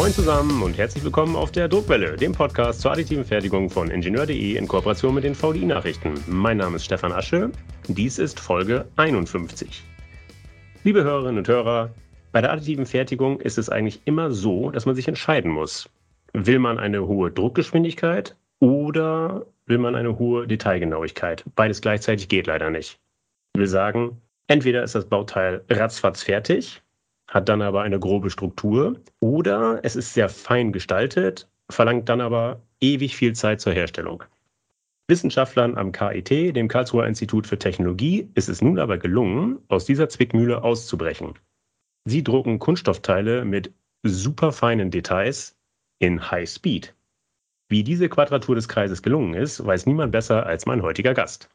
Moin zusammen und herzlich willkommen auf der Druckwelle, dem Podcast zur additiven Fertigung von Ingenieur.de in Kooperation mit den VDI-Nachrichten. Mein Name ist Stefan Asche. Dies ist Folge 51. Liebe Hörerinnen und Hörer, bei der additiven Fertigung ist es eigentlich immer so, dass man sich entscheiden muss. Will man eine hohe Druckgeschwindigkeit oder will man eine hohe Detailgenauigkeit? Beides gleichzeitig geht leider nicht. Wir sagen, entweder ist das Bauteil ratzfatz fertig hat dann aber eine grobe Struktur oder es ist sehr fein gestaltet, verlangt dann aber ewig viel Zeit zur Herstellung. Wissenschaftlern am KIT, dem Karlsruher Institut für Technologie, ist es nun aber gelungen, aus dieser Zwickmühle auszubrechen. Sie drucken Kunststoffteile mit superfeinen Details in High Speed. Wie diese Quadratur des Kreises gelungen ist, weiß niemand besser als mein heutiger Gast.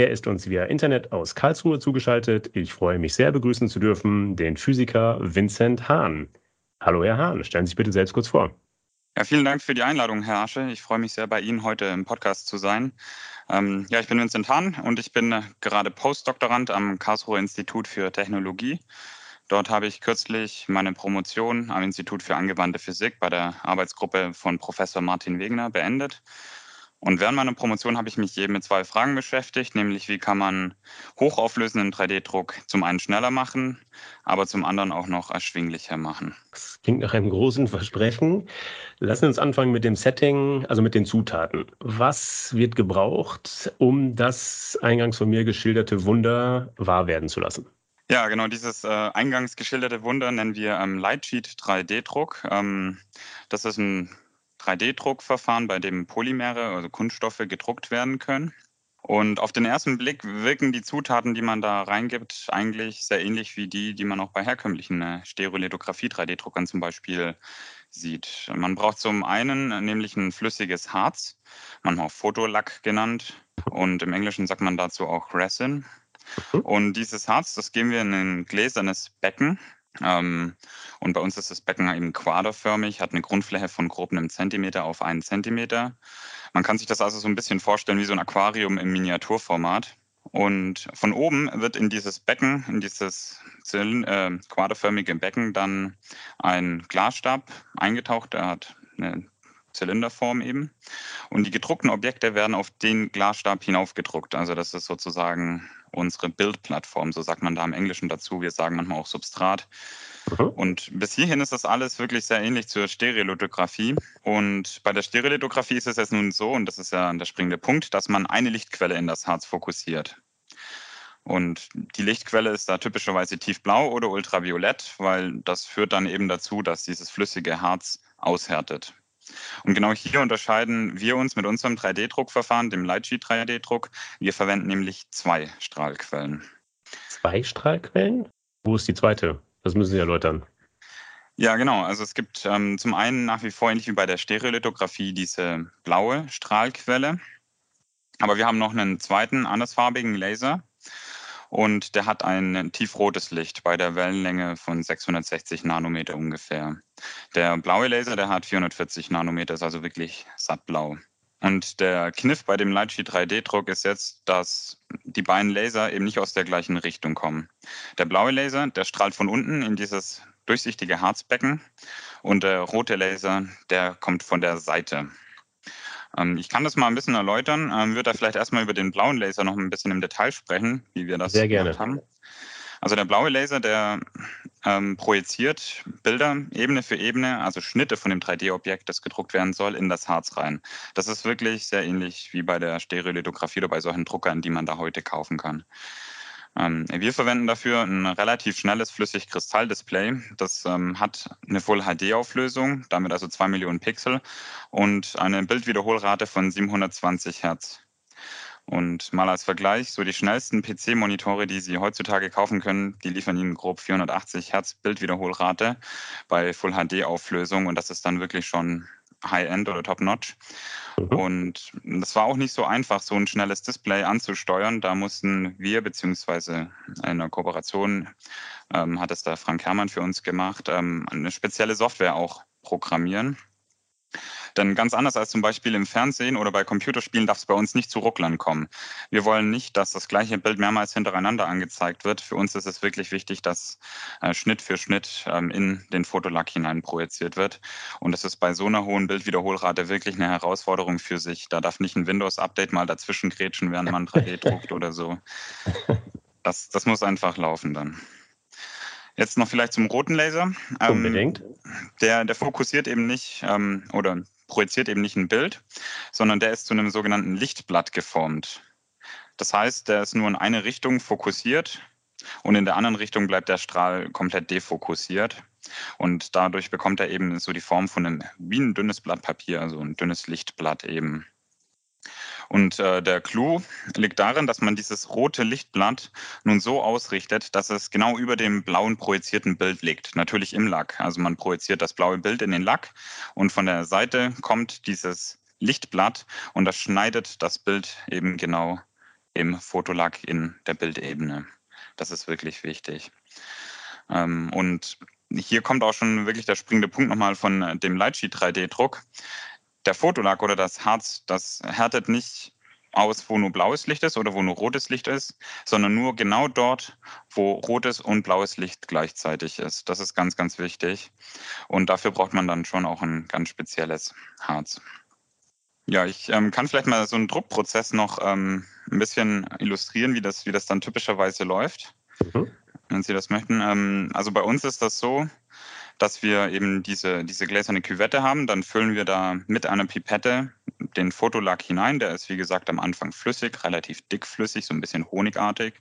Er ist uns via Internet aus Karlsruhe zugeschaltet. Ich freue mich sehr, begrüßen zu dürfen den Physiker Vincent Hahn. Hallo, Herr Hahn, stellen Sie sich bitte selbst kurz vor. Ja, vielen Dank für die Einladung, Herr Asche. Ich freue mich sehr, bei Ihnen heute im Podcast zu sein. Ähm, ja, ich bin Vincent Hahn und ich bin gerade Postdoktorand am Karlsruher Institut für Technologie. Dort habe ich kürzlich meine Promotion am Institut für angewandte Physik bei der Arbeitsgruppe von Professor Martin Wegner beendet. Und während meiner Promotion habe ich mich je mit zwei Fragen beschäftigt, nämlich wie kann man hochauflösenden 3D-Druck zum einen schneller machen, aber zum anderen auch noch erschwinglicher machen. Das klingt nach einem großen Versprechen. Lassen wir uns anfangen mit dem Setting, also mit den Zutaten. Was wird gebraucht, um das eingangs von mir geschilderte Wunder wahr werden zu lassen? Ja, genau, dieses äh, eingangs geschilderte Wunder nennen wir ähm, Lightsheet 3D-Druck. Ähm, das ist ein 3D-Druckverfahren, bei dem Polymere, also Kunststoffe, gedruckt werden können. Und auf den ersten Blick wirken die Zutaten, die man da reingibt, eigentlich sehr ähnlich wie die, die man auch bei herkömmlichen äh, Stereolithografie-3D-Druckern zum Beispiel sieht. Man braucht zum einen nämlich ein flüssiges Harz, manchmal auch Fotolack genannt. Und im Englischen sagt man dazu auch Resin. Mhm. Und dieses Harz, das geben wir in ein gläsernes Becken. Ähm, und bei uns ist das Becken eben quaderförmig, hat eine Grundfläche von grob einem Zentimeter auf einen Zentimeter. Man kann sich das also so ein bisschen vorstellen wie so ein Aquarium im Miniaturformat. Und von oben wird in dieses Becken, in dieses äh, quaderförmige Becken dann ein Glasstab eingetaucht. Der hat eine Zylinderform eben. Und die gedruckten Objekte werden auf den Glasstab hinaufgedruckt. Also das ist sozusagen unsere Bildplattform, so sagt man da im Englischen dazu. Wir sagen manchmal auch Substrat. Mhm. Und bis hierhin ist das alles wirklich sehr ähnlich zur Stereolithografie. Und bei der Stereolithografie ist es jetzt nun so, und das ist ja der springende Punkt, dass man eine Lichtquelle in das Harz fokussiert. Und die Lichtquelle ist da typischerweise tiefblau oder ultraviolett, weil das führt dann eben dazu, dass dieses flüssige Harz aushärtet. Und genau hier unterscheiden wir uns mit unserem 3D-Druckverfahren, dem Lightsheet 3D-Druck. Wir verwenden nämlich zwei Strahlquellen. Zwei Strahlquellen? Wo ist die zweite? Das müssen Sie erläutern. Ja, genau. Also es gibt ähm, zum einen nach wie vor ähnlich wie bei der Stereolithografie diese blaue Strahlquelle. Aber wir haben noch einen zweiten andersfarbigen Laser. Und der hat ein tiefrotes Licht bei der Wellenlänge von 660 Nanometer ungefähr. Der blaue Laser, der hat 440 Nanometer, ist also wirklich sattblau. Und der Kniff bei dem Lightsheet 3D-Druck ist jetzt, dass die beiden Laser eben nicht aus der gleichen Richtung kommen. Der blaue Laser, der strahlt von unten in dieses durchsichtige Harzbecken und der rote Laser, der kommt von der Seite. Ähm, ich kann das mal ein bisschen erläutern, ähm, würde da vielleicht erstmal über den blauen Laser noch ein bisschen im Detail sprechen, wie wir das Sehr gerne. haben. Also der blaue Laser, der ähm, projiziert Bilder Ebene für Ebene, also Schnitte von dem 3D-Objekt, das gedruckt werden soll, in das Harz rein. Das ist wirklich sehr ähnlich wie bei der Stereolithografie oder bei solchen Druckern, die man da heute kaufen kann. Ähm, wir verwenden dafür ein relativ schnelles Flüssigkristall-Display. Das ähm, hat eine Full-HD-Auflösung, damit also 2 Millionen Pixel und eine Bildwiederholrate von 720 Hertz. Und mal als Vergleich, so die schnellsten PC-Monitore, die Sie heutzutage kaufen können, die liefern Ihnen grob 480 Hertz Bildwiederholrate bei Full-HD-Auflösung und das ist dann wirklich schon High-End oder Top-Notch. Mhm. Und das war auch nicht so einfach, so ein schnelles Display anzusteuern. Da mussten wir, beziehungsweise in der Kooperation ähm, hat es da Frank Herrmann für uns gemacht, ähm, eine spezielle Software auch programmieren. Denn ganz anders als zum Beispiel im Fernsehen oder bei Computerspielen darf es bei uns nicht zu Rucklern kommen. Wir wollen nicht, dass das gleiche Bild mehrmals hintereinander angezeigt wird. Für uns ist es wirklich wichtig, dass äh, Schnitt für Schnitt ähm, in den Fotolack hinein projiziert wird. Und das ist bei so einer hohen Bildwiederholrate wirklich eine Herausforderung für sich. Da darf nicht ein Windows-Update mal dazwischen grätschen, während man 3D druckt oder so. Das, das muss einfach laufen dann. Jetzt noch vielleicht zum roten Laser. Ähm, Unbedingt. Der, der fokussiert eben nicht ähm, oder projiziert eben nicht ein Bild, sondern der ist zu einem sogenannten Lichtblatt geformt. Das heißt, der ist nur in eine Richtung fokussiert und in der anderen Richtung bleibt der Strahl komplett defokussiert. Und dadurch bekommt er eben so die Form von einem wie ein dünnes Blatt Papier, also ein dünnes Lichtblatt eben. Und äh, der Clou liegt darin, dass man dieses rote Lichtblatt nun so ausrichtet, dass es genau über dem blauen projizierten Bild liegt. Natürlich im Lack. Also man projiziert das blaue Bild in den Lack und von der Seite kommt dieses Lichtblatt und das schneidet das Bild eben genau im Fotolack in der Bildebene. Das ist wirklich wichtig. Ähm, und hier kommt auch schon wirklich der springende Punkt nochmal von dem Lightsheet 3D-Druck der Fotolack oder das Harz, das härtet nicht aus, wo nur blaues Licht ist oder wo nur rotes Licht ist, sondern nur genau dort, wo rotes und blaues Licht gleichzeitig ist. Das ist ganz, ganz wichtig. Und dafür braucht man dann schon auch ein ganz spezielles Harz. Ja, ich ähm, kann vielleicht mal so einen Druckprozess noch ähm, ein bisschen illustrieren, wie das, wie das dann typischerweise läuft, mhm. wenn Sie das möchten. Ähm, also bei uns ist das so, dass wir eben diese, diese gläserne Küvette haben. Dann füllen wir da mit einer Pipette den Fotolack hinein. Der ist, wie gesagt, am Anfang flüssig, relativ dickflüssig, so ein bisschen honigartig.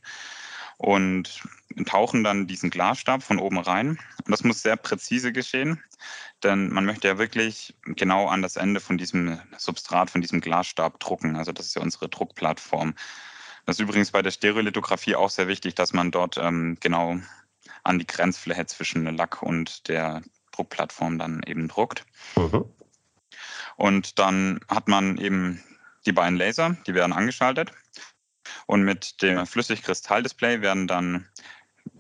Und tauchen dann diesen Glasstab von oben rein. Und das muss sehr präzise geschehen, denn man möchte ja wirklich genau an das Ende von diesem Substrat, von diesem Glasstab drucken. Also das ist ja unsere Druckplattform. Das ist übrigens bei der Stereolithografie auch sehr wichtig, dass man dort ähm, genau an die Grenzfläche zwischen Lack und der Druckplattform dann eben druckt. Mhm. Und dann hat man eben die beiden Laser, die werden angeschaltet. Und mit dem Flüssigkristalldisplay werden dann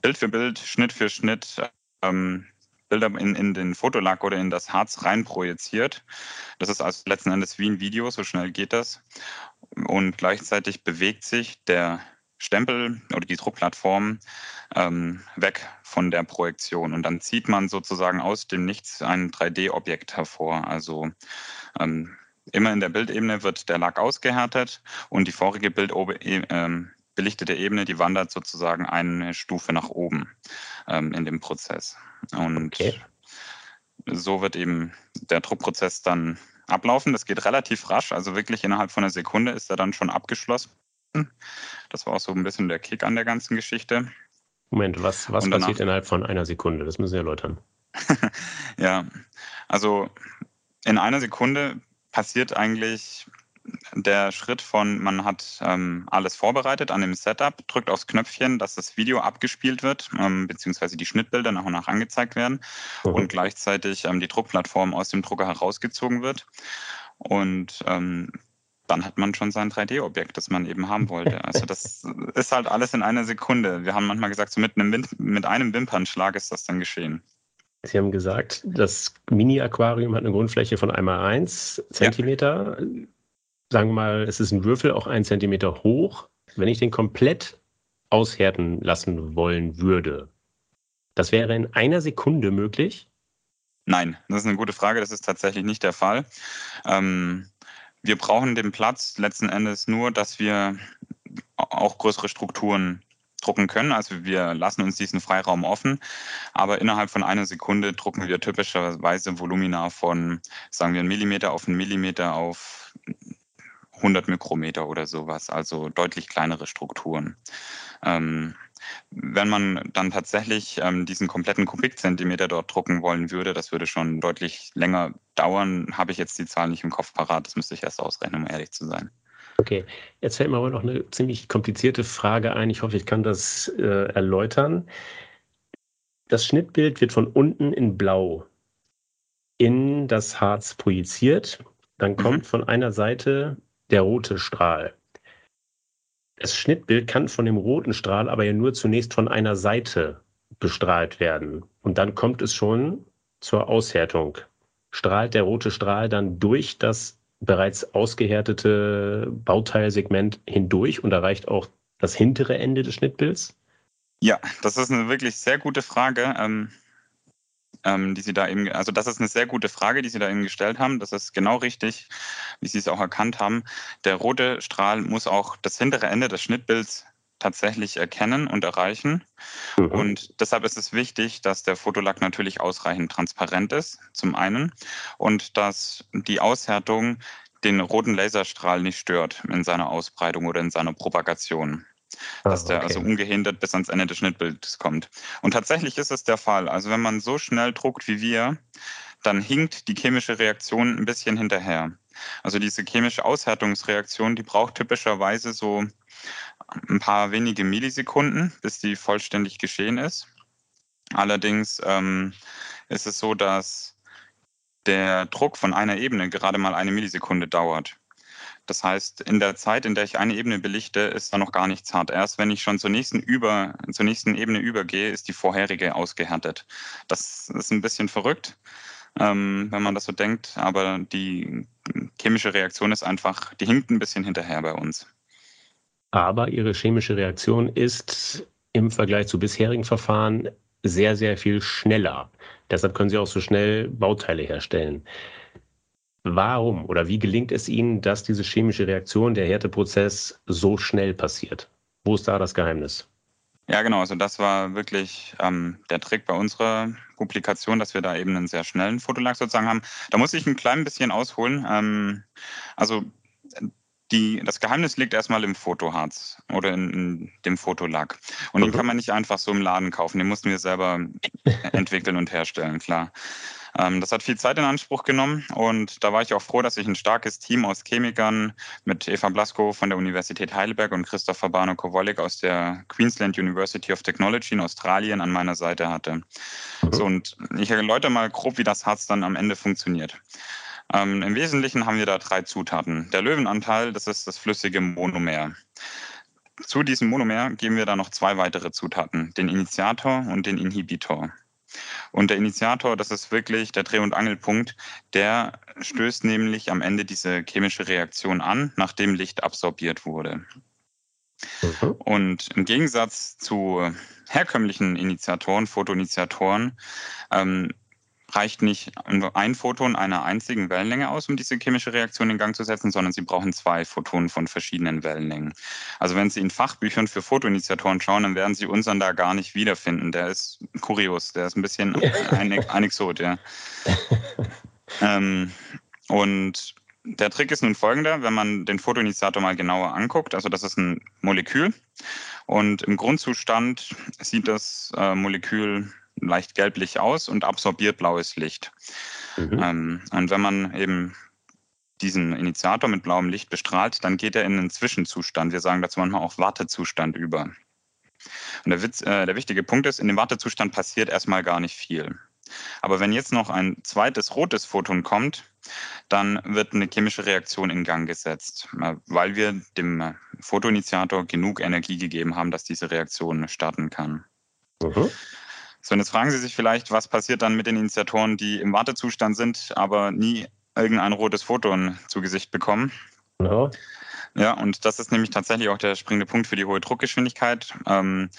Bild für Bild, Schnitt für Schnitt ähm, Bilder in, in den Fotolack oder in das Harz rein projiziert. Das ist also letzten Endes wie ein Video, so schnell geht das. Und gleichzeitig bewegt sich der Stempel oder die Druckplattform ähm, weg von der Projektion. Und dann zieht man sozusagen aus dem Nichts ein 3D-Objekt hervor. Also ähm, immer in der Bildebene wird der Lack ausgehärtet und die vorige Bild äh, belichtete Ebene, die wandert sozusagen eine Stufe nach oben ähm, in dem Prozess. Und okay. so wird eben der Druckprozess dann ablaufen. Das geht relativ rasch, also wirklich innerhalb von einer Sekunde ist er dann schon abgeschlossen. Das war auch so ein bisschen der Kick an der ganzen Geschichte. Moment, was, was danach, passiert innerhalb von einer Sekunde? Das müssen Sie erläutern. ja, also in einer Sekunde passiert eigentlich der Schritt von, man hat ähm, alles vorbereitet an dem Setup, drückt aufs Knöpfchen, dass das Video abgespielt wird, ähm, beziehungsweise die Schnittbilder nach und nach angezeigt werden mhm. und gleichzeitig ähm, die Druckplattform aus dem Drucker herausgezogen wird. Und ähm, dann hat man schon sein 3D-Objekt, das man eben haben wollte. Also das ist halt alles in einer Sekunde. Wir haben manchmal gesagt, so mit einem, mit einem Wimpernschlag ist das dann geschehen. Sie haben gesagt, das Mini-Aquarium hat eine Grundfläche von einmal 1 Zentimeter. Ja. Sagen wir mal, es ist ein Würfel auch ein Zentimeter hoch. Wenn ich den komplett aushärten lassen wollen würde, das wäre in einer Sekunde möglich? Nein, das ist eine gute Frage. Das ist tatsächlich nicht der Fall. Ähm, wir brauchen den Platz letzten Endes nur, dass wir auch größere Strukturen drucken können. Also wir lassen uns diesen Freiraum offen, aber innerhalb von einer Sekunde drucken wir typischerweise Volumina von, sagen wir, einen Millimeter auf einen Millimeter auf 100 Mikrometer oder sowas, also deutlich kleinere Strukturen. Ähm, wenn man dann tatsächlich ähm, diesen kompletten Kubikzentimeter dort drucken wollen würde, das würde schon deutlich länger dauern. Habe ich jetzt die Zahl nicht im Kopf parat. Das müsste ich erst ausrechnen, um ehrlich zu sein. Okay, jetzt fällt mir aber noch eine ziemlich komplizierte Frage ein. Ich hoffe, ich kann das äh, erläutern. Das Schnittbild wird von unten in Blau in das Harz projiziert. Dann kommt mhm. von einer Seite der rote Strahl. Das Schnittbild kann von dem roten Strahl aber ja nur zunächst von einer Seite bestrahlt werden. Und dann kommt es schon zur Aushärtung strahlt der rote Strahl dann durch das bereits ausgehärtete Bauteilsegment hindurch und erreicht auch das hintere Ende des Schnittbilds? Ja, das ist eine wirklich sehr gute Frage. Ähm, ähm, die Sie da eben, also das ist eine sehr gute Frage, die Sie da eben gestellt haben. Das ist genau richtig, wie Sie es auch erkannt haben. Der rote Strahl muss auch das hintere Ende des Schnittbilds tatsächlich erkennen und erreichen. Mhm. Und deshalb ist es wichtig, dass der Fotolack natürlich ausreichend transparent ist, zum einen, und dass die Aushärtung den roten Laserstrahl nicht stört in seiner Ausbreitung oder in seiner Propagation. Ah, dass der also ungehindert bis ans Ende des Schnittbildes kommt. Und tatsächlich ist es der Fall. Also wenn man so schnell druckt wie wir, dann hinkt die chemische Reaktion ein bisschen hinterher. Also diese chemische Aushärtungsreaktion, die braucht typischerweise so ein paar wenige Millisekunden, bis die vollständig geschehen ist. Allerdings ähm, ist es so, dass der Druck von einer Ebene gerade mal eine Millisekunde dauert. Das heißt, in der Zeit, in der ich eine Ebene belichte, ist da noch gar nichts hart. Erst wenn ich schon zur nächsten, über, zur nächsten Ebene übergehe, ist die vorherige ausgehärtet. Das ist ein bisschen verrückt, ähm, wenn man das so denkt, aber die chemische Reaktion ist einfach, die hinkt ein bisschen hinterher bei uns. Aber ihre chemische Reaktion ist im Vergleich zu bisherigen Verfahren sehr, sehr viel schneller. Deshalb können Sie auch so schnell Bauteile herstellen. Warum oder wie gelingt es Ihnen, dass diese chemische Reaktion, der Härteprozess so schnell passiert? Wo ist da das Geheimnis? Ja, genau. Also das war wirklich ähm, der Trick bei unserer Publikation, dass wir da eben einen sehr schnellen Fotolack sozusagen haben. Da muss ich ein klein bisschen ausholen. Ähm, also die, das Geheimnis liegt erstmal im Fotoharz oder in, in dem Fotolack. Und mhm. den kann man nicht einfach so im Laden kaufen. Den mussten wir selber entwickeln und herstellen, klar. Ähm, das hat viel Zeit in Anspruch genommen und da war ich auch froh, dass ich ein starkes Team aus Chemikern mit Eva Blasko von der Universität Heidelberg und Christopher Barno Kowolik aus der Queensland University of Technology in Australien an meiner Seite hatte. Mhm. So, und ich erläutere mal grob, wie das Harz dann am Ende funktioniert. Ähm, Im Wesentlichen haben wir da drei Zutaten. Der Löwenanteil, das ist das flüssige Monomer. Zu diesem Monomer geben wir da noch zwei weitere Zutaten, den Initiator und den Inhibitor. Und der Initiator, das ist wirklich der Dreh- und Angelpunkt, der stößt nämlich am Ende diese chemische Reaktion an, nachdem Licht absorbiert wurde. Mhm. Und im Gegensatz zu herkömmlichen Initiatoren, Photoinitiatoren, ähm, reicht nicht ein Photon einer einzigen Wellenlänge aus, um diese chemische Reaktion in Gang zu setzen, sondern Sie brauchen zwei Photonen von verschiedenen Wellenlängen. Also wenn Sie in Fachbüchern für Photoinitiatoren schauen, dann werden Sie unseren da gar nicht wiederfinden. Der ist kurios, der ist ein bisschen ein, ein Exot, ja. ähm, und der Trick ist nun folgender, wenn man den Photoinitiator mal genauer anguckt. Also das ist ein Molekül und im Grundzustand sieht das äh, Molekül leicht gelblich aus und absorbiert blaues Licht. Mhm. Ähm, und wenn man eben diesen Initiator mit blauem Licht bestrahlt, dann geht er in einen Zwischenzustand. Wir sagen dazu manchmal auch Wartezustand über. Und der, Witz, äh, der wichtige Punkt ist, in dem Wartezustand passiert erstmal gar nicht viel. Aber wenn jetzt noch ein zweites rotes Photon kommt, dann wird eine chemische Reaktion in Gang gesetzt, äh, weil wir dem Photoinitiator genug Energie gegeben haben, dass diese Reaktion starten kann. Mhm. So, und jetzt fragen Sie sich vielleicht, was passiert dann mit den Initiatoren, die im Wartezustand sind, aber nie irgendein rotes Photon zu Gesicht bekommen. Ja. Ja, und das ist nämlich tatsächlich auch der springende Punkt für die hohe Druckgeschwindigkeit. Ähm,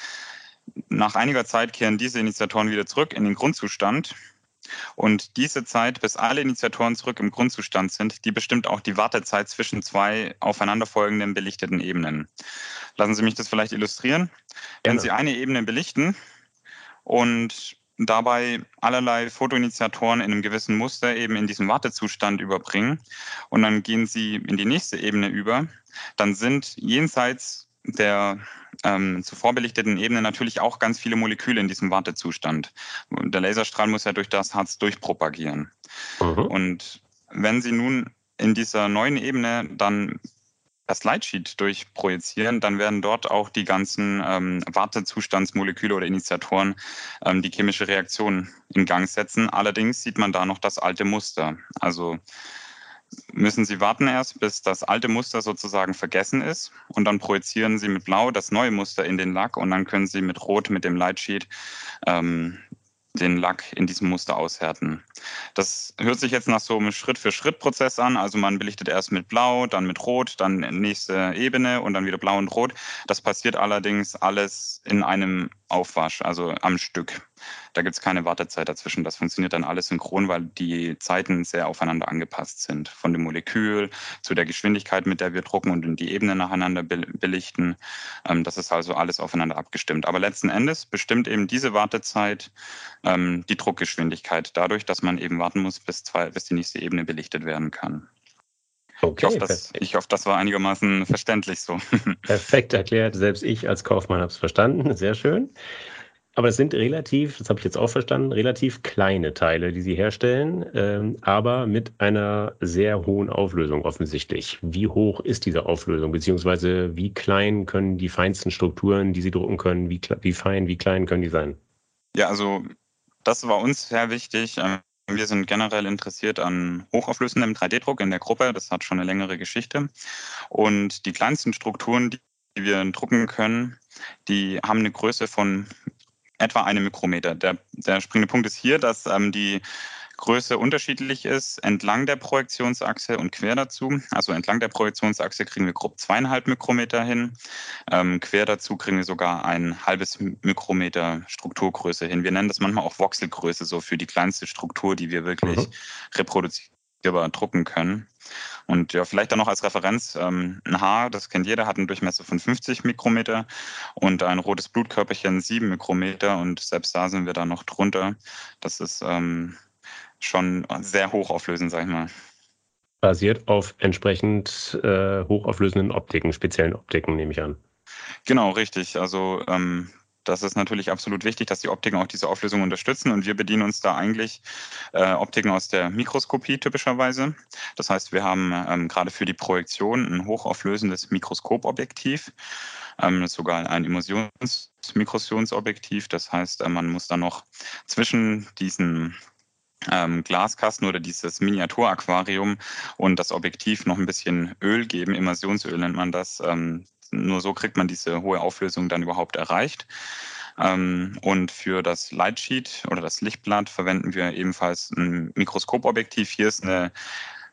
nach einiger Zeit kehren diese Initiatoren wieder zurück in den Grundzustand. Und diese Zeit, bis alle Initiatoren zurück im Grundzustand sind, die bestimmt auch die Wartezeit zwischen zwei aufeinanderfolgenden belichteten Ebenen. Lassen Sie mich das vielleicht illustrieren. Wenn Sie eine Ebene belichten, und dabei allerlei Fotoinitiatoren in einem gewissen Muster eben in diesem Wartezustand überbringen und dann gehen sie in die nächste Ebene über, dann sind jenseits der ähm, zuvor belichteten Ebene natürlich auch ganz viele Moleküle in diesem Wartezustand. Der Laserstrahl muss ja durch das Harz durchpropagieren. Mhm. Und wenn Sie nun in dieser neuen Ebene dann das Lightsheet durchprojizieren, dann werden dort auch die ganzen ähm, Wartezustandsmoleküle oder Initiatoren ähm, die chemische Reaktion in Gang setzen. Allerdings sieht man da noch das alte Muster. Also müssen Sie warten erst, bis das alte Muster sozusagen vergessen ist und dann projizieren Sie mit Blau das neue Muster in den Lack und dann können Sie mit Rot, mit dem Lightsheet, ähm, den Lack in diesem Muster aushärten. Das hört sich jetzt nach so einem Schritt-für-Schritt-Prozess an. Also man belichtet erst mit Blau, dann mit Rot, dann nächste Ebene und dann wieder Blau und Rot. Das passiert allerdings alles in einem Aufwasch, also am Stück. Da gibt es keine Wartezeit dazwischen. Das funktioniert dann alles synchron, weil die Zeiten sehr aufeinander angepasst sind. Von dem Molekül zu der Geschwindigkeit, mit der wir drucken und die Ebene nacheinander belichten. Ähm, das ist also alles aufeinander abgestimmt. Aber letzten Endes bestimmt eben diese Wartezeit ähm, die Druckgeschwindigkeit dadurch, dass man eben warten muss, bis, zwei, bis die nächste Ebene belichtet werden kann. Okay, ich, hoffe, das, ich hoffe, das war einigermaßen verständlich so. Perfekt erklärt. Selbst ich als Kaufmann habe es verstanden. Sehr schön. Aber es sind relativ, das habe ich jetzt auch verstanden, relativ kleine Teile, die Sie herstellen, ähm, aber mit einer sehr hohen Auflösung offensichtlich. Wie hoch ist diese Auflösung, beziehungsweise wie klein können die feinsten Strukturen, die Sie drucken können, wie, wie fein, wie klein können die sein? Ja, also das war uns sehr wichtig. Ähm, wir sind generell interessiert an hochauflösendem 3D-Druck in der Gruppe. Das hat schon eine längere Geschichte. Und die kleinsten Strukturen, die wir drucken können, die haben eine Größe von etwa einem Mikrometer. Der, der springende Punkt ist hier, dass ähm, die Größe unterschiedlich ist entlang der Projektionsachse und quer dazu. Also entlang der Projektionsachse kriegen wir grob zweieinhalb Mikrometer hin. Ähm, quer dazu kriegen wir sogar ein halbes Mikrometer Strukturgröße hin. Wir nennen das manchmal auch Voxelgröße, so für die kleinste Struktur, die wir wirklich mhm. reproduzierbar drucken können. Und ja, vielleicht dann noch als Referenz, ähm, ein Haar, das kennt jeder, hat einen Durchmesser von 50 Mikrometer und ein rotes Blutkörperchen 7 Mikrometer und selbst da sind wir da noch drunter. Das ist ähm, schon sehr hochauflösend, sag ich mal. Basiert auf entsprechend äh, hochauflösenden Optiken, speziellen Optiken, nehme ich an. Genau, richtig. Also ähm, das ist natürlich absolut wichtig, dass die Optiken auch diese Auflösung unterstützen. Und wir bedienen uns da eigentlich äh, Optiken aus der Mikroskopie typischerweise. Das heißt, wir haben ähm, gerade für die Projektion ein hochauflösendes Mikroskopobjektiv. Ähm, sogar ein Immersionsmikrosionsobjektiv. Das heißt, äh, man muss dann noch zwischen diesen ähm, Glaskasten oder dieses Miniaturaquarium und das Objektiv noch ein bisschen Öl geben. Immersionsöl nennt man das. Ähm, nur so kriegt man diese hohe Auflösung dann überhaupt erreicht. Ähm, und für das Lightsheet oder das Lichtblatt verwenden wir ebenfalls ein Mikroskopobjektiv. Hier ist eine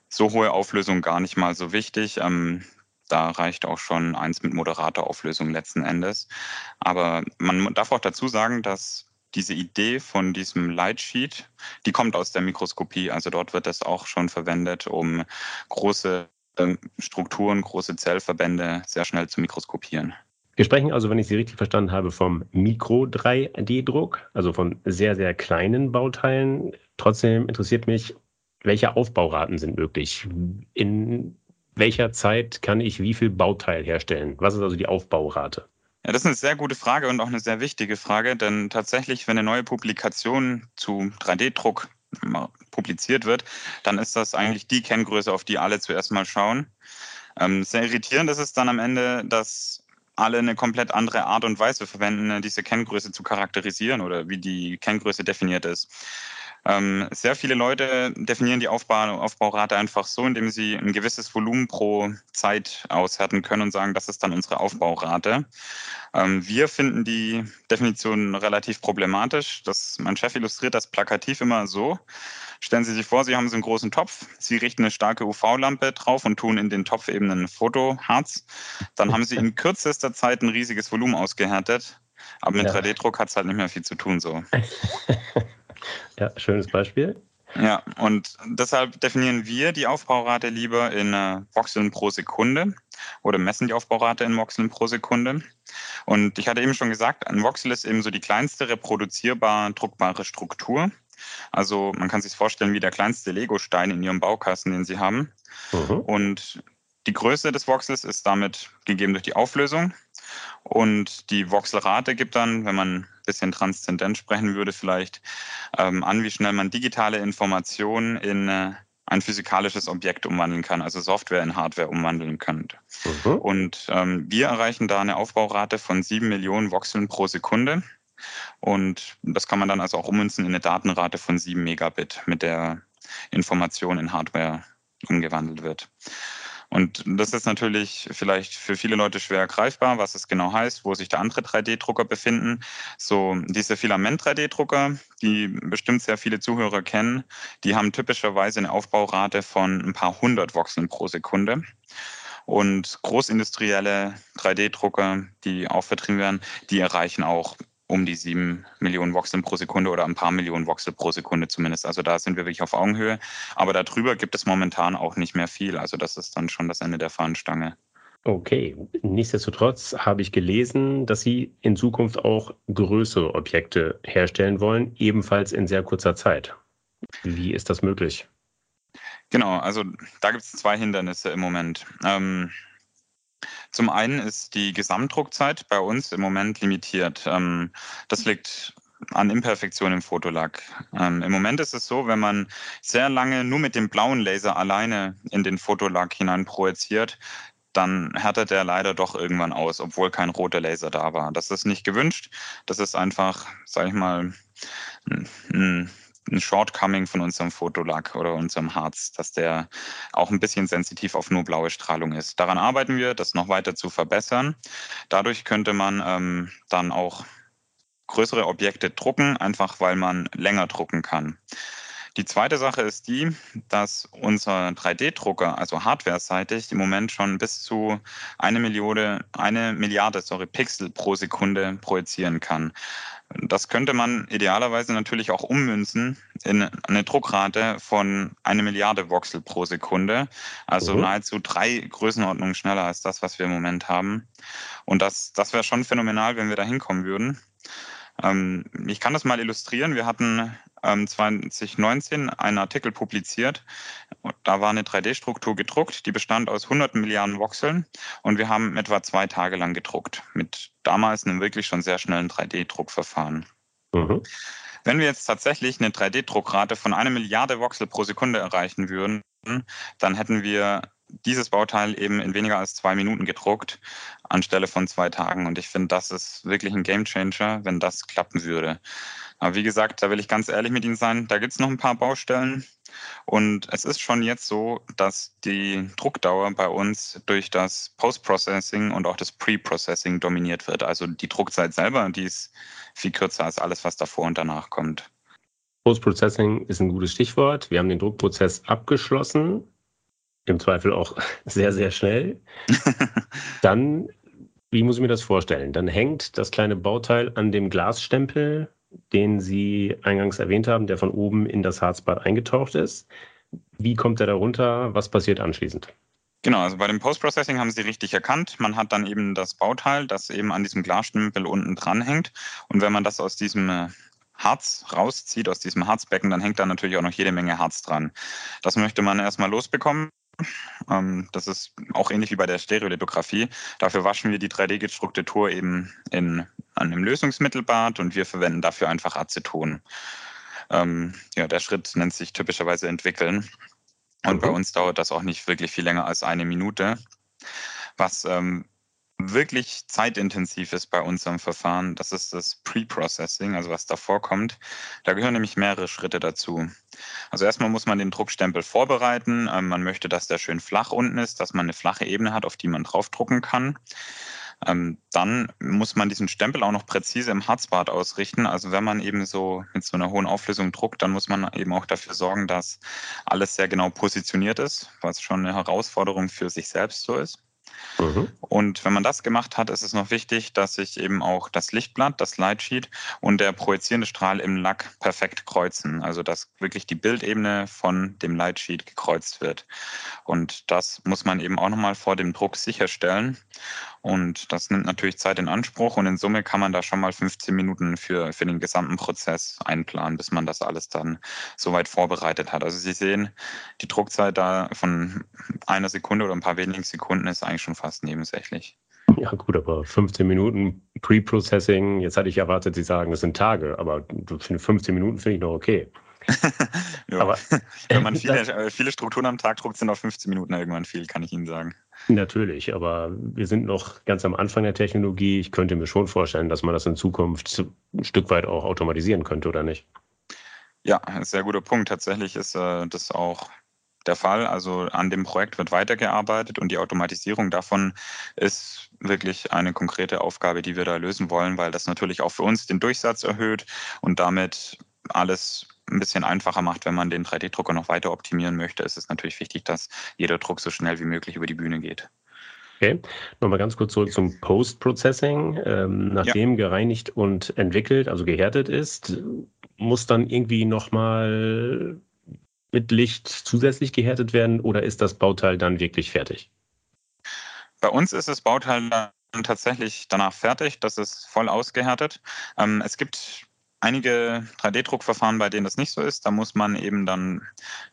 so hohe Auflösung gar nicht mal so wichtig. Ähm, da reicht auch schon eins mit moderater Auflösung letzten Endes. Aber man darf auch dazu sagen, dass diese Idee von diesem Lightsheet, die kommt aus der Mikroskopie. Also dort wird das auch schon verwendet, um große Strukturen, große Zellverbände sehr schnell zu mikroskopieren. Wir sprechen also, wenn ich Sie richtig verstanden habe, vom Mikro-3D-Druck, also von sehr, sehr kleinen Bauteilen. Trotzdem interessiert mich, welche Aufbauraten sind möglich? In welcher Zeit kann ich wie viel Bauteil herstellen? Was ist also die Aufbaurate? Ja, das ist eine sehr gute Frage und auch eine sehr wichtige Frage, denn tatsächlich, wenn eine neue Publikation zu 3D-Druck publiziert wird, dann ist das eigentlich die Kenngröße, auf die alle zuerst mal schauen. Ähm, sehr irritierend ist es dann am Ende, dass alle eine komplett andere Art und Weise verwenden, diese Kenngröße zu charakterisieren oder wie die Kenngröße definiert ist. Ähm, sehr viele Leute definieren die Aufbau, Aufbaurate einfach so, indem sie ein gewisses Volumen pro Zeit aushärten können und sagen, das ist dann unsere Aufbaurate. Ähm, wir finden die Definition relativ problematisch. Das, mein Chef illustriert das plakativ immer so. Stellen Sie sich vor, Sie haben so einen großen Topf, Sie richten eine starke UV-Lampe drauf und tun in den Topf eben ein Fotoharz. Dann haben Sie in kürzester Zeit ein riesiges Volumen ausgehärtet. Aber mit ja. 3D-Druck hat es halt nicht mehr viel zu tun so. Ja, schönes Beispiel. Ja, und deshalb definieren wir die Aufbaurate lieber in äh, Voxeln pro Sekunde oder messen die Aufbaurate in Voxeln pro Sekunde. Und ich hatte eben schon gesagt, ein Voxel ist eben so die kleinste reproduzierbar druckbare Struktur. Also man kann sich vorstellen wie der kleinste Lego-Stein in Ihrem Baukasten, den Sie haben. Mhm. Und die Größe des Voxels ist damit gegeben durch die Auflösung. Und die Voxelrate gibt dann, wenn man bisschen transzendent sprechen würde, vielleicht ähm, an, wie schnell man digitale Informationen in äh, ein physikalisches Objekt umwandeln kann, also Software in Hardware umwandeln könnte. Mhm. Und ähm, wir erreichen da eine Aufbaurate von sieben Millionen Voxeln pro Sekunde. Und das kann man dann also auch ummünzen in eine Datenrate von sieben Megabit, mit der Information in Hardware umgewandelt wird. Und das ist natürlich vielleicht für viele Leute schwer greifbar, was es genau heißt, wo sich da andere 3D-Drucker befinden. So diese Filament-3D-Drucker, die bestimmt sehr viele Zuhörer kennen, die haben typischerweise eine Aufbaurate von ein paar hundert Voxeln pro Sekunde. Und großindustrielle 3D-Drucker, die auch vertrieben werden, die erreichen auch um die sieben Millionen Voxel pro Sekunde oder ein paar Millionen Voxel pro Sekunde zumindest. Also da sind wir wirklich auf Augenhöhe. Aber darüber gibt es momentan auch nicht mehr viel. Also das ist dann schon das Ende der Fahnenstange. Okay, nichtsdestotrotz habe ich gelesen, dass Sie in Zukunft auch größere Objekte herstellen wollen, ebenfalls in sehr kurzer Zeit. Wie ist das möglich? Genau, also da gibt es zwei Hindernisse im Moment. Ähm, zum einen ist die Gesamtdruckzeit bei uns im Moment limitiert. Ähm, das liegt an Imperfektion im Fotolack. Ähm, Im Moment ist es so, wenn man sehr lange nur mit dem blauen Laser alleine in den Fotolack hinein projiziert, dann härtet er leider doch irgendwann aus, obwohl kein roter Laser da war. Das ist nicht gewünscht. Das ist einfach, sag ich mal, ein ein Shortcoming von unserem Fotolack oder unserem Harz, dass der auch ein bisschen sensitiv auf nur blaue Strahlung ist. Daran arbeiten wir, das noch weiter zu verbessern. Dadurch könnte man ähm, dann auch größere Objekte drucken, einfach weil man länger drucken kann. Die zweite Sache ist die, dass unser 3D-Drucker, also hardware-seitig, im Moment schon bis zu eine Milliarde, eine Milliarde sorry, Pixel pro Sekunde projizieren kann. Das könnte man idealerweise natürlich auch ummünzen in eine Druckrate von eine Milliarde Voxel pro Sekunde. Also mhm. nahezu drei Größenordnungen schneller als das, was wir im Moment haben. Und das, das wäre schon phänomenal, wenn wir da hinkommen würden. Ähm, ich kann das mal illustrieren. Wir hatten 2019 ähm, einen Artikel publiziert. Da war eine 3D-Struktur gedruckt, die bestand aus hunderten Milliarden Voxeln und wir haben etwa zwei Tage lang gedruckt mit damals einem wirklich schon sehr schnellen 3D-Druckverfahren. Mhm. Wenn wir jetzt tatsächlich eine 3D-Druckrate von einer Milliarde Voxel pro Sekunde erreichen würden, dann hätten wir dieses Bauteil eben in weniger als zwei Minuten gedruckt, anstelle von zwei Tagen. Und ich finde, das ist wirklich ein Gamechanger, wenn das klappen würde. Aber wie gesagt, da will ich ganz ehrlich mit Ihnen sein, da gibt es noch ein paar Baustellen. Und es ist schon jetzt so, dass die Druckdauer bei uns durch das Post-Processing und auch das Pre-Processing dominiert wird. Also die Druckzeit selber, die ist viel kürzer als alles, was davor und danach kommt. Post-Processing ist ein gutes Stichwort. Wir haben den Druckprozess abgeschlossen, im Zweifel auch sehr, sehr schnell. Dann, wie muss ich mir das vorstellen? Dann hängt das kleine Bauteil an dem Glasstempel den Sie eingangs erwähnt haben, der von oben in das Harzbad eingetaucht ist. Wie kommt er da runter? Was passiert anschließend? Genau, also bei dem Post-Processing haben Sie richtig erkannt. Man hat dann eben das Bauteil, das eben an diesem Glasstempel unten dran hängt. Und wenn man das aus diesem äh, Harz rauszieht, aus diesem Harzbecken, dann hängt da natürlich auch noch jede Menge Harz dran. Das möchte man erstmal losbekommen. Ähm, das ist auch ähnlich wie bei der Stereolithografie. Dafür waschen wir die 3D-gedruckte Tour eben in einem Lösungsmittelbad und wir verwenden dafür einfach Aceton. Ähm, ja, der Schritt nennt sich typischerweise entwickeln. Und mhm. bei uns dauert das auch nicht wirklich viel länger als eine Minute. Was ähm, wirklich zeitintensiv ist bei unserem Verfahren, das ist das Pre-Processing, also was davor kommt. Da gehören nämlich mehrere Schritte dazu. Also erstmal muss man den Druckstempel vorbereiten. Ähm, man möchte, dass der schön flach unten ist, dass man eine flache Ebene hat, auf die man draufdrucken kann. Ähm, dann muss man diesen Stempel auch noch präzise im Harzbad ausrichten. Also wenn man eben so mit so einer hohen Auflösung druckt, dann muss man eben auch dafür sorgen, dass alles sehr genau positioniert ist, was schon eine Herausforderung für sich selbst so ist. Mhm. Und wenn man das gemacht hat, ist es noch wichtig, dass sich eben auch das Lichtblatt, das Lightsheet und der projizierende Strahl im Lack perfekt kreuzen. Also dass wirklich die Bildebene von dem Lightsheet gekreuzt wird. Und das muss man eben auch nochmal vor dem Druck sicherstellen. Und das nimmt natürlich Zeit in Anspruch und in Summe kann man da schon mal 15 Minuten für, für den gesamten Prozess einplanen, bis man das alles dann soweit vorbereitet hat. Also Sie sehen, die Druckzeit da von einer Sekunde oder ein paar wenigen Sekunden ist eigentlich schon fast nebensächlich. Ja gut, aber 15 Minuten Pre-Processing, jetzt hatte ich erwartet, Sie sagen, das sind Tage, aber 15 Minuten finde ich noch okay. aber, Wenn man viele, äh, viele Strukturen am Tag druckt, sind auch 15 Minuten irgendwann viel, kann ich Ihnen sagen. Natürlich, aber wir sind noch ganz am Anfang der Technologie. Ich könnte mir schon vorstellen, dass man das in Zukunft ein Stück weit auch automatisieren könnte, oder nicht? Ja, sehr guter Punkt. Tatsächlich ist äh, das auch der Fall. Also an dem Projekt wird weitergearbeitet und die Automatisierung davon ist wirklich eine konkrete Aufgabe, die wir da lösen wollen, weil das natürlich auch für uns den Durchsatz erhöht und damit alles ein bisschen einfacher macht, wenn man den 3D-Drucker noch weiter optimieren möchte, ist es natürlich wichtig, dass jeder Druck so schnell wie möglich über die Bühne geht. Okay, nochmal ganz kurz zurück zum Post-Processing. Ähm, nachdem ja. gereinigt und entwickelt, also gehärtet ist, muss dann irgendwie nochmal mit Licht zusätzlich gehärtet werden oder ist das Bauteil dann wirklich fertig? Bei uns ist das Bauteil dann tatsächlich danach fertig. Das ist voll ausgehärtet. Ähm, es gibt einige 3D-Druckverfahren, bei denen das nicht so ist. Da muss man eben dann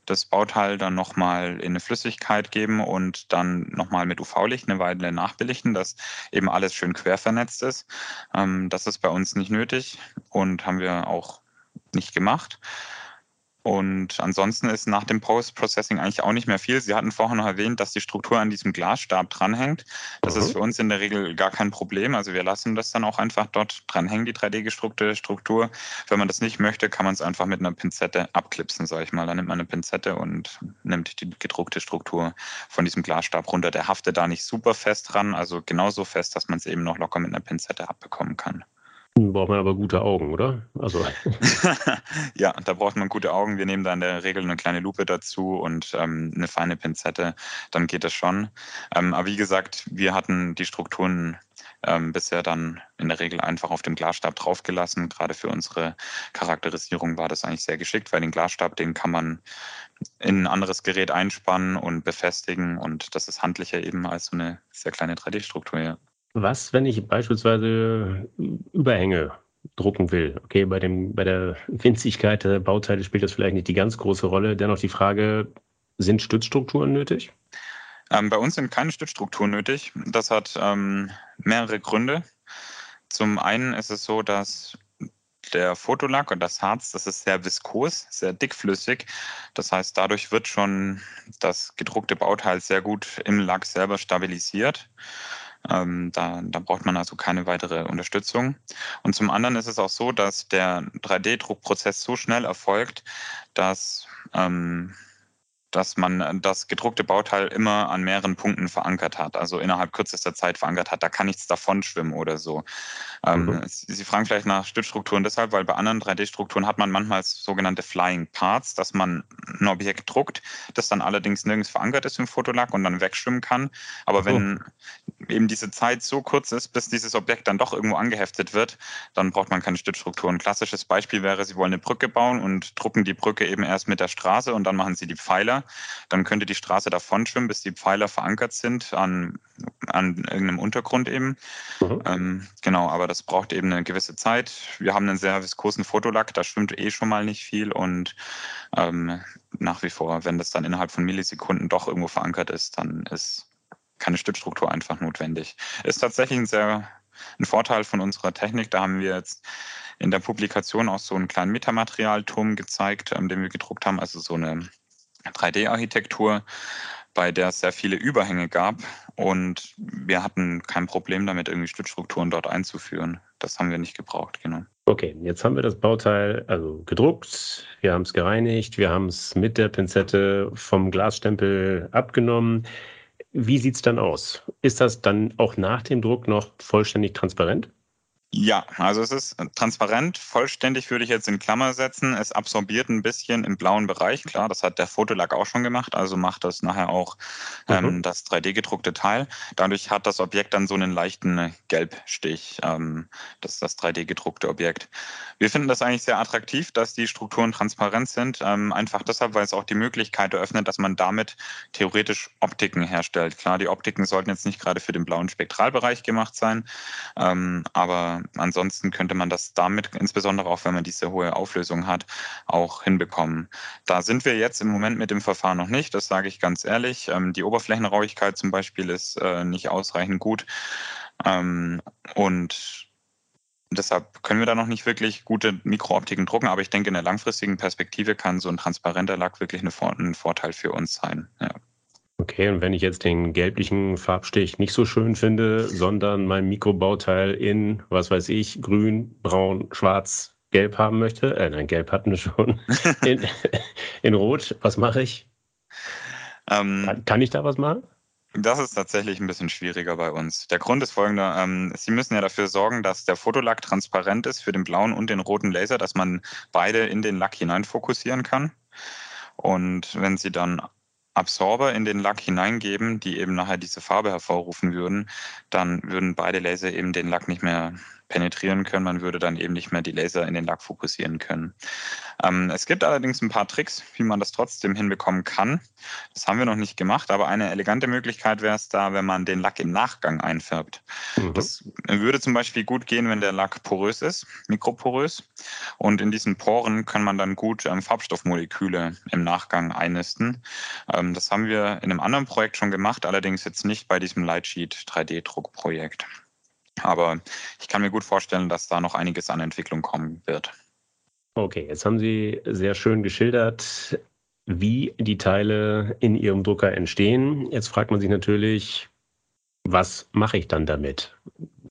das Bauteil dann nochmal in eine Flüssigkeit geben und dann nochmal mit UV-Licht eine Weile nachbelichten, dass eben alles schön quer vernetzt ist. Ähm, das ist bei uns nicht nötig und haben wir auch nicht gemacht. Und ansonsten ist nach dem Post-Processing eigentlich auch nicht mehr viel. Sie hatten vorher noch erwähnt, dass die Struktur an diesem Glasstab dranhängt. Das mhm. ist für uns in der Regel gar kein Problem. Also wir lassen das dann auch einfach dort dranhängen, die 3D-gedruckte Struktur. Wenn man das nicht möchte, kann man es einfach mit einer Pinzette abklipsen, sage ich mal. Dann nimmt man eine Pinzette und nimmt die gedruckte Struktur von diesem Glasstab runter. Der haftet da nicht super fest dran, also genauso fest, dass man es eben noch locker mit einer Pinzette abbekommen kann. Braucht man aber gute Augen, oder? Also. ja, da braucht man gute Augen. Wir nehmen da in der Regel eine kleine Lupe dazu und ähm, eine feine Pinzette. Dann geht das schon. Ähm, aber wie gesagt, wir hatten die Strukturen ähm, bisher dann in der Regel einfach auf dem Glasstab draufgelassen. Gerade für unsere Charakterisierung war das eigentlich sehr geschickt, weil den Glasstab, den kann man in ein anderes Gerät einspannen und befestigen und das ist handlicher eben als so eine sehr kleine 3D-Struktur. Ja. Was, wenn ich beispielsweise Überhänge drucken will? Okay, bei, dem, bei der Winzigkeit der Bauteile spielt das vielleicht nicht die ganz große Rolle. Dennoch die Frage, sind Stützstrukturen nötig? Ähm, bei uns sind keine Stützstrukturen nötig. Das hat ähm, mehrere Gründe. Zum einen ist es so, dass der Fotolack und das Harz, das ist sehr viskos, sehr dickflüssig. Das heißt, dadurch wird schon das gedruckte Bauteil sehr gut im Lack selber stabilisiert. Ähm, da, da braucht man also keine weitere Unterstützung. Und zum anderen ist es auch so, dass der 3D-Druckprozess so schnell erfolgt, dass ähm, dass man das gedruckte Bauteil immer an mehreren Punkten verankert hat, also innerhalb kürzester Zeit verankert hat. Da kann nichts davon schwimmen oder so. Ähm, mhm. Sie fragen vielleicht nach Stützstrukturen deshalb, weil bei anderen 3D-Strukturen hat man manchmal sogenannte Flying Parts, dass man ein Objekt druckt, das dann allerdings nirgends verankert ist im Fotolack und dann wegschwimmen kann. Aber oh. wenn eben diese Zeit so kurz ist, bis dieses Objekt dann doch irgendwo angeheftet wird, dann braucht man keine Stützstrukturen. Ein klassisches Beispiel wäre, Sie wollen eine Brücke bauen und drucken die Brücke eben erst mit der Straße und dann machen Sie die Pfeiler dann könnte die Straße davon schwimmen, bis die Pfeiler verankert sind an, an irgendeinem Untergrund eben. Mhm. Ähm, genau, aber das braucht eben eine gewisse Zeit. Wir haben einen sehr viskosen Fotolack, da schwimmt eh schon mal nicht viel und ähm, nach wie vor, wenn das dann innerhalb von Millisekunden doch irgendwo verankert ist, dann ist keine Stützstruktur einfach notwendig. Ist tatsächlich ein sehr ein Vorteil von unserer Technik. Da haben wir jetzt in der Publikation auch so einen kleinen Metamaterialturm gezeigt, ähm, den wir gedruckt haben, also so eine 3D-Architektur, bei der es sehr viele Überhänge gab. Und wir hatten kein Problem damit, irgendwie Stützstrukturen dort einzuführen. Das haben wir nicht gebraucht, genau. Okay, jetzt haben wir das Bauteil also gedruckt, wir haben es gereinigt, wir haben es mit der Pinzette vom Glasstempel abgenommen. Wie sieht es dann aus? Ist das dann auch nach dem Druck noch vollständig transparent? Ja, also es ist transparent, vollständig würde ich jetzt in Klammer setzen. Es absorbiert ein bisschen im blauen Bereich, klar, das hat der Fotolack auch schon gemacht, also macht das nachher auch ähm, mhm. das 3D-gedruckte Teil. Dadurch hat das Objekt dann so einen leichten Gelbstich, ähm, das ist das 3D-gedruckte Objekt. Wir finden das eigentlich sehr attraktiv, dass die Strukturen transparent sind, ähm, einfach deshalb, weil es auch die Möglichkeit eröffnet, dass man damit theoretisch Optiken herstellt. Klar, die Optiken sollten jetzt nicht gerade für den blauen Spektralbereich gemacht sein, ähm, aber ansonsten könnte man das damit, insbesondere auch wenn man diese hohe Auflösung hat, auch hinbekommen. Da sind wir jetzt im Moment mit dem Verfahren noch nicht, das sage ich ganz ehrlich. Ähm, die Oberflächenrauigkeit zum Beispiel ist äh, nicht ausreichend gut. Ähm, und deshalb können wir da noch nicht wirklich gute Mikrooptiken drucken, aber ich denke, in der langfristigen Perspektive kann so ein transparenter Lack wirklich ein Vorteil für uns sein. Ja. Okay, und wenn ich jetzt den gelblichen Farbstich nicht so schön finde, sondern mein Mikrobauteil in, was weiß ich, grün, braun, schwarz, gelb haben möchte, äh, nein, gelb hatten wir schon, in, in rot, was mache ich? Ähm, kann, kann ich da was machen? Das ist tatsächlich ein bisschen schwieriger bei uns. Der Grund ist folgender. Ähm, Sie müssen ja dafür sorgen, dass der Fotolack transparent ist für den blauen und den roten Laser, dass man beide in den Lack hinein fokussieren kann. Und wenn Sie dann Absorber in den Lack hineingeben, die eben nachher diese Farbe hervorrufen würden, dann würden beide Laser eben den Lack nicht mehr penetrieren können. Man würde dann eben nicht mehr die Laser in den Lack fokussieren können. Ähm, es gibt allerdings ein paar Tricks, wie man das trotzdem hinbekommen kann. Das haben wir noch nicht gemacht, aber eine elegante Möglichkeit wäre es da, wenn man den Lack im Nachgang einfärbt. Mhm. Das würde zum Beispiel gut gehen, wenn der Lack porös ist, mikroporös. Und in diesen Poren kann man dann gut ähm, Farbstoffmoleküle im Nachgang einnisten. Ähm, das haben wir in einem anderen Projekt schon gemacht, allerdings jetzt nicht bei diesem Lightsheet 3D-Druckprojekt. Aber ich kann mir gut vorstellen, dass da noch einiges an Entwicklung kommen wird. Okay, jetzt haben Sie sehr schön geschildert, wie die Teile in Ihrem Drucker entstehen. Jetzt fragt man sich natürlich, was mache ich dann damit?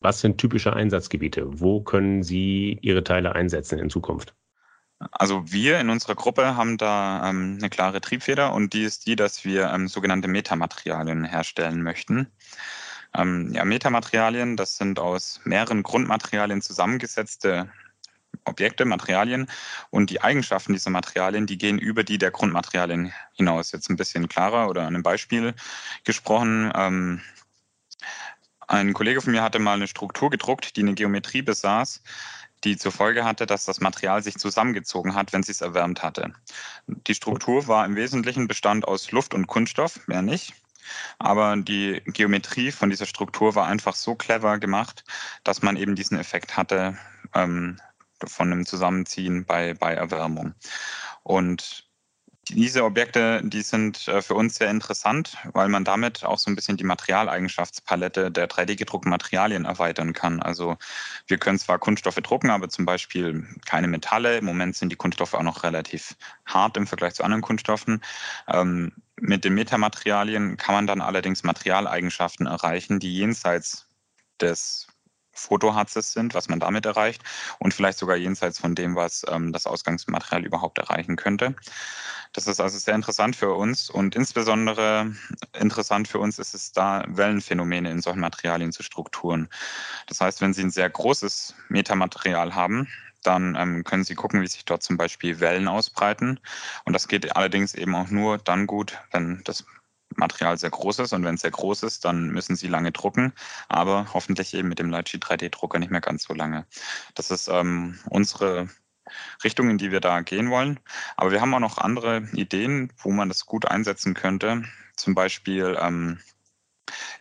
Was sind typische Einsatzgebiete? Wo können Sie Ihre Teile einsetzen in Zukunft? Also wir in unserer Gruppe haben da ähm, eine klare Triebfeder und die ist die, dass wir ähm, sogenannte Metamaterialien herstellen möchten. Ähm, ja, Metamaterialien, das sind aus mehreren Grundmaterialien zusammengesetzte Objekte, Materialien und die Eigenschaften dieser Materialien, die gehen über die der Grundmaterialien hinaus. Jetzt ein bisschen klarer oder an einem Beispiel gesprochen. Ähm, ein Kollege von mir hatte mal eine Struktur gedruckt, die eine Geometrie besaß, die zur Folge hatte, dass das Material sich zusammengezogen hat, wenn sie es erwärmt hatte. Die Struktur war im Wesentlichen Bestand aus Luft und Kunststoff, mehr nicht. Aber die Geometrie von dieser Struktur war einfach so clever gemacht, dass man eben diesen Effekt hatte ähm, von einem Zusammenziehen bei, bei Erwärmung. Und diese Objekte, die sind äh, für uns sehr interessant, weil man damit auch so ein bisschen die Materialeigenschaftspalette der 3D-gedruckten Materialien erweitern kann. Also wir können zwar Kunststoffe drucken, aber zum Beispiel keine Metalle. Im Moment sind die Kunststoffe auch noch relativ hart im Vergleich zu anderen Kunststoffen. Ähm, mit den Metamaterialien kann man dann allerdings Materialeigenschaften erreichen, die jenseits des Fotoharzes sind, was man damit erreicht und vielleicht sogar jenseits von dem, was ähm, das Ausgangsmaterial überhaupt erreichen könnte. Das ist also sehr interessant für uns und insbesondere interessant für uns ist es da, Wellenphänomene in solchen Materialien zu Strukturen. Das heißt, wenn Sie ein sehr großes Metamaterial haben, dann ähm, können Sie gucken, wie sich dort zum Beispiel Wellen ausbreiten. Und das geht allerdings eben auch nur dann gut, wenn das Material sehr groß ist. Und wenn es sehr groß ist, dann müssen Sie lange drucken, aber hoffentlich eben mit dem Lightsheet 3D-Drucker nicht mehr ganz so lange. Das ist ähm, unsere Richtung, in die wir da gehen wollen. Aber wir haben auch noch andere Ideen, wo man das gut einsetzen könnte. Zum Beispiel ähm,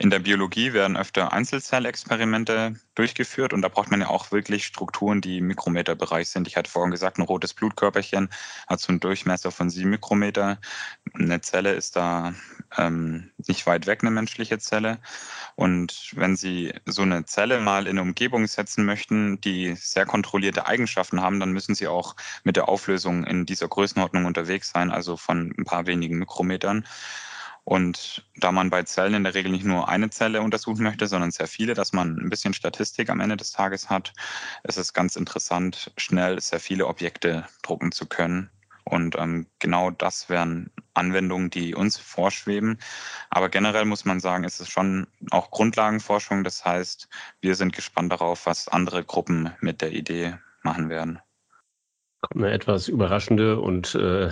in der Biologie werden öfter Einzelzellexperimente durchgeführt und da braucht man ja auch wirklich Strukturen, die im Mikrometerbereich sind. Ich hatte vorhin gesagt, ein rotes Blutkörperchen hat so einen Durchmesser von sieben Mikrometer. Eine Zelle ist da ähm, nicht weit weg, eine menschliche Zelle. Und wenn Sie so eine Zelle mal in eine Umgebung setzen möchten, die sehr kontrollierte Eigenschaften haben, dann müssen Sie auch mit der Auflösung in dieser Größenordnung unterwegs sein, also von ein paar wenigen Mikrometern. Und da man bei Zellen in der Regel nicht nur eine Zelle untersuchen möchte, sondern sehr viele, dass man ein bisschen Statistik am Ende des Tages hat, ist es ganz interessant, schnell sehr viele Objekte drucken zu können. Und ähm, genau das wären Anwendungen, die uns vorschweben. Aber generell muss man sagen, ist es schon auch Grundlagenforschung. Das heißt, wir sind gespannt darauf, was andere Gruppen mit der Idee machen werden. Kommt eine etwas überraschende und äh,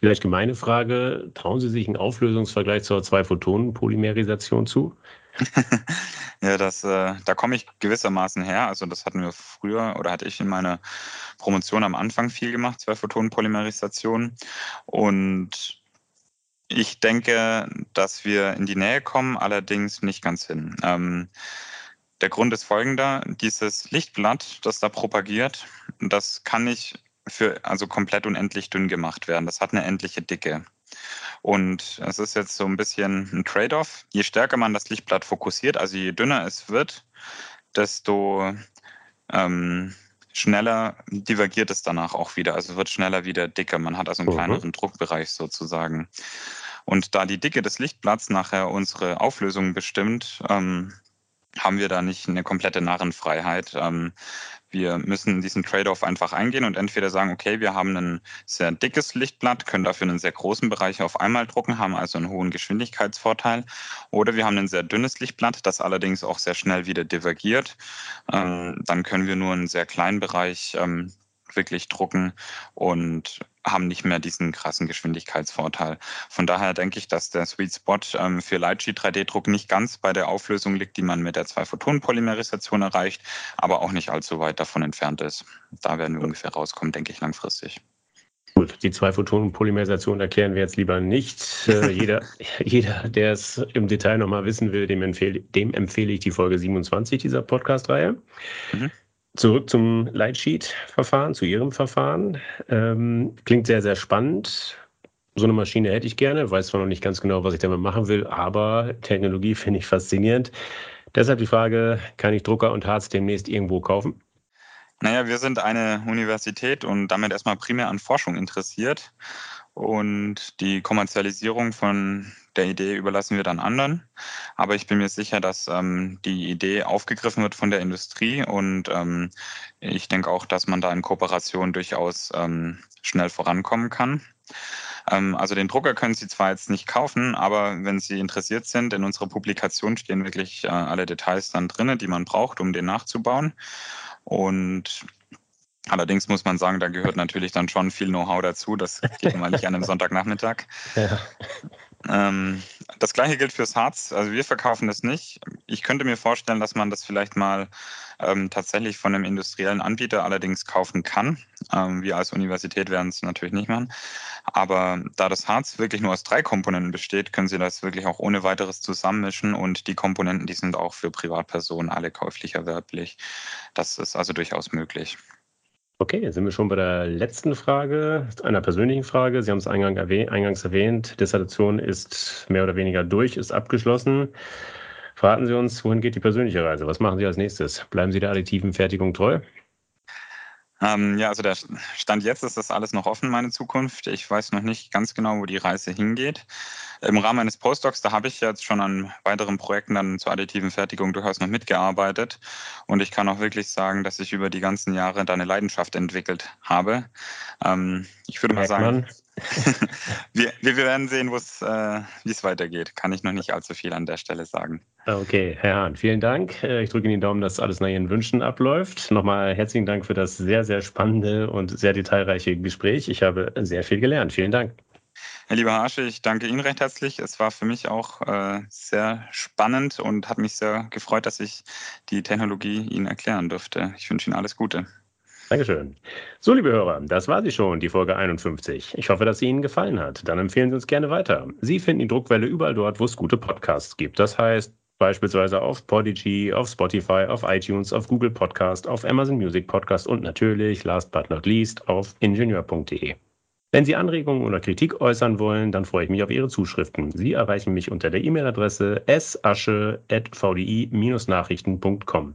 Vielleicht gemeine Frage, trauen Sie sich einen Auflösungsvergleich zur Zwei-Photonen-Polymerisation zu? ja, das, äh, da komme ich gewissermaßen her. Also das hatten wir früher oder hatte ich in meiner Promotion am Anfang viel gemacht, Zwei-Photonen-Polymerisation. Und ich denke, dass wir in die Nähe kommen, allerdings nicht ganz hin. Ähm, der Grund ist folgender, dieses Lichtblatt, das da propagiert, das kann nicht für also komplett unendlich dünn gemacht werden. Das hat eine endliche Dicke. Und es ist jetzt so ein bisschen ein Trade-off. Je stärker man das Lichtblatt fokussiert, also je dünner es wird, desto ähm, schneller divergiert es danach auch wieder. Also wird schneller wieder dicker. Man hat also einen mhm. kleineren Druckbereich sozusagen. Und da die Dicke des Lichtblatts nachher unsere Auflösung bestimmt, ähm, haben wir da nicht eine komplette Narrenfreiheit. Ähm, wir müssen diesen Trade-off einfach eingehen und entweder sagen, okay, wir haben ein sehr dickes Lichtblatt, können dafür einen sehr großen Bereich auf einmal drucken, haben also einen hohen Geschwindigkeitsvorteil, oder wir haben ein sehr dünnes Lichtblatt, das allerdings auch sehr schnell wieder divergiert. Ähm, dann können wir nur einen sehr kleinen Bereich ähm, wirklich drucken und haben nicht mehr diesen krassen Geschwindigkeitsvorteil. Von daher denke ich, dass der Sweet Spot ähm, für Lightsheet 3D-Druck nicht ganz bei der Auflösung liegt, die man mit der Zwei-Photonen-Polymerisation erreicht, aber auch nicht allzu weit davon entfernt ist. Da werden wir ungefähr rauskommen, denke ich, langfristig. Gut, die Zwei-Photonen-Polymerisation erklären wir jetzt lieber nicht. Äh, jeder, jeder, der es im Detail nochmal wissen will, dem empfehle, dem empfehle ich die Folge 27 dieser Podcast-Reihe. Mhm. Zurück zum Lightsheet-Verfahren, zu Ihrem Verfahren. Ähm, klingt sehr, sehr spannend. So eine Maschine hätte ich gerne, weiß zwar noch nicht ganz genau, was ich damit machen will, aber Technologie finde ich faszinierend. Deshalb die Frage, kann ich Drucker und Harz demnächst irgendwo kaufen? Naja, wir sind eine Universität und damit erstmal primär an Forschung interessiert. Und die Kommerzialisierung von der Idee überlassen wir dann anderen. Aber ich bin mir sicher, dass ähm, die Idee aufgegriffen wird von der Industrie und ähm, ich denke auch, dass man da in Kooperation durchaus ähm, schnell vorankommen kann. Ähm, also den Drucker können Sie zwar jetzt nicht kaufen, aber wenn Sie interessiert sind, in unserer Publikation stehen wirklich äh, alle Details dann drin, die man braucht, um den nachzubauen. Und Allerdings muss man sagen, da gehört natürlich dann schon viel Know-how dazu. Das geht man nicht an einem Sonntagnachmittag. Ja. Ähm, das gleiche gilt fürs Harz. Also wir verkaufen das nicht. Ich könnte mir vorstellen, dass man das vielleicht mal ähm, tatsächlich von einem industriellen Anbieter allerdings kaufen kann. Ähm, wir als Universität werden es natürlich nicht machen. Aber da das Harz wirklich nur aus drei Komponenten besteht, können Sie das wirklich auch ohne weiteres zusammenmischen und die Komponenten, die sind auch für Privatpersonen alle käuflich erwerblich. Das ist also durchaus möglich. Okay, sind wir schon bei der letzten Frage, einer persönlichen Frage. Sie haben es eingangs erwähnt, Dissertation ist mehr oder weniger durch, ist abgeschlossen. Verraten Sie uns, wohin geht die persönliche Reise? Was machen Sie als nächstes? Bleiben Sie der additiven Fertigung treu? Ähm, ja, also der Stand jetzt ist das alles noch offen, meine Zukunft. Ich weiß noch nicht ganz genau, wo die Reise hingeht. Im Rahmen meines Postdocs, da habe ich jetzt schon an weiteren Projekten dann zur additiven Fertigung durchaus noch mitgearbeitet. Und ich kann auch wirklich sagen, dass ich über die ganzen Jahre da eine Leidenschaft entwickelt habe. Ähm, ich würde mal sagen, wir, wir, werden sehen, äh, wie es weitergeht. Kann ich noch nicht allzu viel an der Stelle sagen. Okay, Herr Hahn, vielen Dank. Äh, ich drücke Ihnen die Daumen, dass alles nach Ihren Wünschen abläuft. Nochmal herzlichen Dank für das sehr, sehr spannende und sehr detailreiche Gespräch. Ich habe sehr viel gelernt. Vielen Dank. Herr lieber Harsche, ich danke Ihnen recht herzlich. Es war für mich auch äh, sehr spannend und hat mich sehr gefreut, dass ich die Technologie Ihnen erklären durfte. Ich wünsche Ihnen alles Gute. Dankeschön. So, liebe Hörer, das war sie schon, die Folge 51. Ich hoffe, dass sie Ihnen gefallen hat. Dann empfehlen Sie uns gerne weiter. Sie finden die Druckwelle überall dort, wo es gute Podcasts gibt. Das heißt beispielsweise auf Podigy, auf Spotify, auf iTunes, auf Google Podcast, auf Amazon Music Podcast und natürlich, last but not least, auf ingenieur.de. Wenn Sie Anregungen oder Kritik äußern wollen, dann freue ich mich auf Ihre Zuschriften. Sie erreichen mich unter der E-Mail-Adresse sasche.vdi-nachrichten.com.